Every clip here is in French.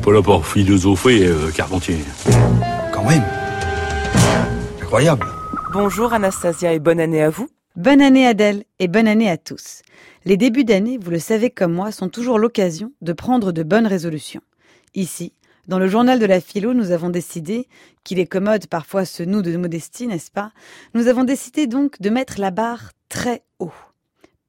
pas là pour philosopher, euh, Carpentier. Quand même. Incroyable. Bonjour Anastasia et bonne année à vous. Bonne année Adèle et bonne année à tous. Les débuts d'année, vous le savez comme moi, sont toujours l'occasion de prendre de bonnes résolutions. Ici, dans le journal de la philo, nous avons décidé, qu'il est commode parfois ce nous de modestie, n'est-ce pas? Nous avons décidé donc de mettre la barre très haut.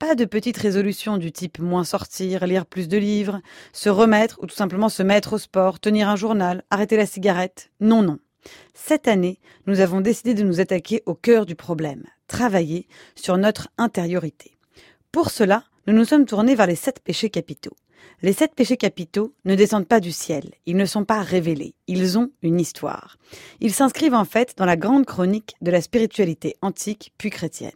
Pas de petites résolutions du type moins sortir, lire plus de livres, se remettre ou tout simplement se mettre au sport, tenir un journal, arrêter la cigarette. Non, non. Cette année, nous avons décidé de nous attaquer au cœur du problème, travailler sur notre intériorité. Pour cela, nous nous sommes tournés vers les sept péchés capitaux. Les sept péchés capitaux ne descendent pas du ciel, ils ne sont pas révélés, ils ont une histoire. Ils s'inscrivent en fait dans la grande chronique de la spiritualité antique puis chrétienne.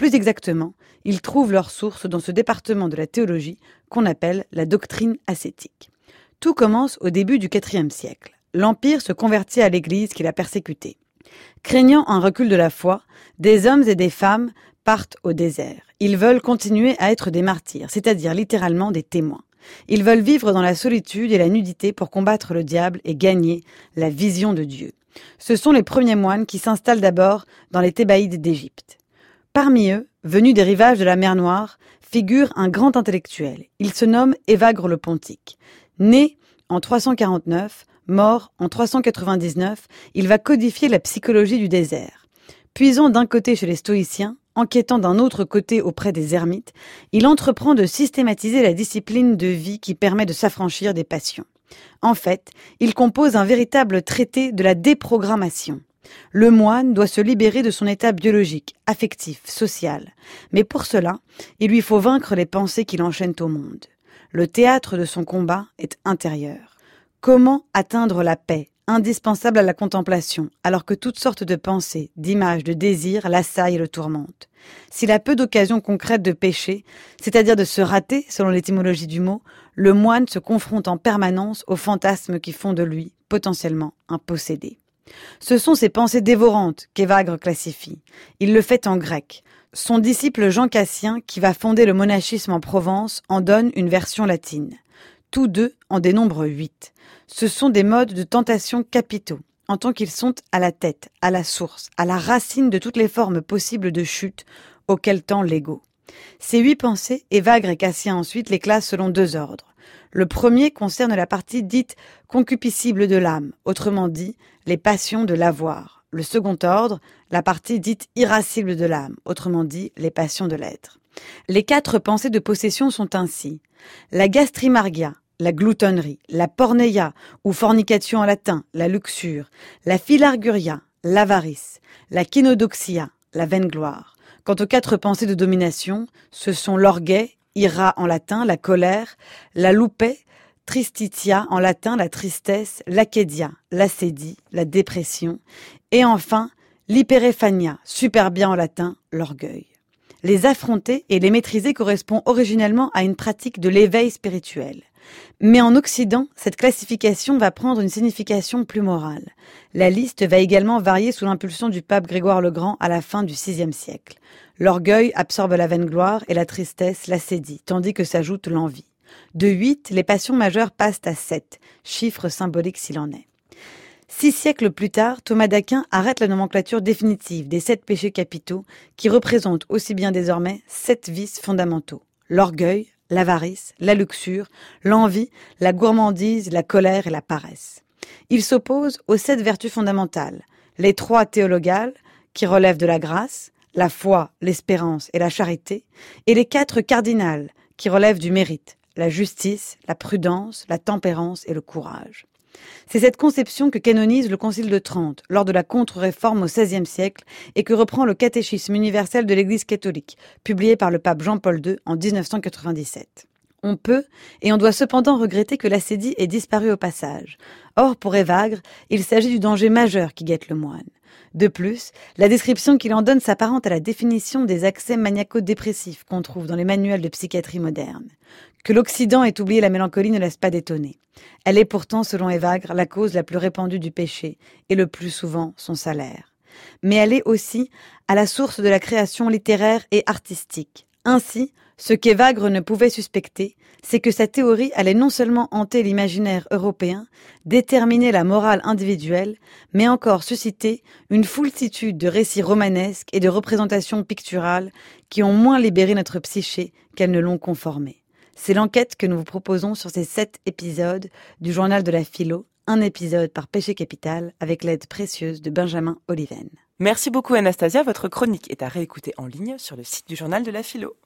Plus exactement, ils trouvent leur source dans ce département de la théologie qu'on appelle la doctrine ascétique. Tout commence au début du IVe siècle. L'Empire se convertit à l'Église qui l'a persécuté. Craignant un recul de la foi, des hommes et des femmes partent au désert. Ils veulent continuer à être des martyrs, c'est-à-dire littéralement des témoins. Ils veulent vivre dans la solitude et la nudité pour combattre le diable et gagner la vision de Dieu. Ce sont les premiers moines qui s'installent d'abord dans les Thébaïdes d'Égypte. Parmi eux, venu des rivages de la mer Noire, figure un grand intellectuel. Il se nomme Évagre le Pontique. Né en 349, mort en 399, il va codifier la psychologie du désert. Puisant d'un côté chez les stoïciens, enquêtant d'un autre côté auprès des ermites, il entreprend de systématiser la discipline de vie qui permet de s'affranchir des passions. En fait, il compose un véritable traité de la déprogrammation. Le moine doit se libérer de son état biologique, affectif, social. Mais pour cela, il lui faut vaincre les pensées qui l'enchaînent au monde. Le théâtre de son combat est intérieur. Comment atteindre la paix, indispensable à la contemplation, alors que toutes sortes de pensées, d'images, de désirs l'assaillent et le tourmentent? S'il a peu d'occasions concrètes de pécher, c'est-à-dire de se rater, selon l'étymologie du mot, le moine se confronte en permanence aux fantasmes qui font de lui, potentiellement, un possédé. Ce sont ces pensées dévorantes qu'Évagre classifie. Il le fait en grec. Son disciple Jean Cassien, qui va fonder le monachisme en Provence, en donne une version latine. Tous deux en dénombrent huit. Ce sont des modes de tentation capitaux, en tant qu'ils sont à la tête, à la source, à la racine de toutes les formes possibles de chute auxquelles tend l'ego. Ces huit pensées, Évagre et Cassien ensuite les classent selon deux ordres. Le premier concerne la partie dite concupiscible de l'âme, autrement dit, les passions de l'avoir. Le second ordre, la partie dite irascible de l'âme, autrement dit, les passions de l'être. Les quatre pensées de possession sont ainsi la gastrimargia, la gloutonnerie, la porneia, ou fornication en latin, la luxure, la philarguria, l'avarice, la kinodoxia, la vaine gloire. Quant aux quatre pensées de domination, ce sont l'orgueil, ira en latin, la colère, la loupé, tristitia en latin, la tristesse, l'acédia, l'acédie, la dépression, et enfin l'hyperéphania, super bien en latin, l'orgueil. Les affronter et les maîtriser correspond originellement à une pratique de l'éveil spirituel. Mais en Occident, cette classification va prendre une signification plus morale. La liste va également varier sous l'impulsion du pape Grégoire le Grand à la fin du VIe siècle. L'orgueil absorbe la vaine gloire et la tristesse l'acédie, tandis que s'ajoute l'envie. De 8, les passions majeures passent à 7, chiffre symbolique s'il en est. Six siècles plus tard, Thomas d'Aquin arrête la nomenclature définitive des sept péchés capitaux qui représentent aussi bien désormais sept vices fondamentaux. L'orgueil, l'avarice, la luxure, l'envie, la gourmandise, la colère et la paresse. Il s'oppose aux sept vertus fondamentales, les trois théologales, qui relèvent de la grâce, la foi, l'espérance et la charité, et les quatre cardinales, qui relèvent du mérite, la justice, la prudence, la tempérance et le courage. C'est cette conception que canonise le Concile de Trente lors de la contre-réforme au XVIe siècle et que reprend le Catéchisme universel de l'Église catholique, publié par le pape Jean-Paul II en 1997. On peut, et on doit cependant regretter que l'acédie ait disparu au passage. Or, pour Évagre, il s'agit du danger majeur qui guette le moine. De plus, la description qu'il en donne s'apparente à la définition des accès maniaco-dépressifs qu'on trouve dans les manuels de psychiatrie moderne. Que l'Occident ait oublié la mélancolie ne laisse pas d'étonner. Elle est pourtant, selon Evagre, la cause la plus répandue du péché, et le plus souvent son salaire. Mais elle est aussi à la source de la création littéraire et artistique. Ainsi, Ce qu'Evagre ne pouvait suspecter, c'est que sa théorie allait non seulement hanter l'imaginaire européen, déterminer la morale individuelle, mais encore susciter une foultitude de récits romanesques et de représentations picturales qui ont moins libéré notre psyché qu'elles ne l'ont conformé. C'est l'enquête que nous vous proposons sur ces sept épisodes du journal de la philo, un épisode par péché capital avec l'aide précieuse de Benjamin Oliven. Merci beaucoup Anastasia, votre chronique est à réécouter en ligne sur le site du journal de la philo.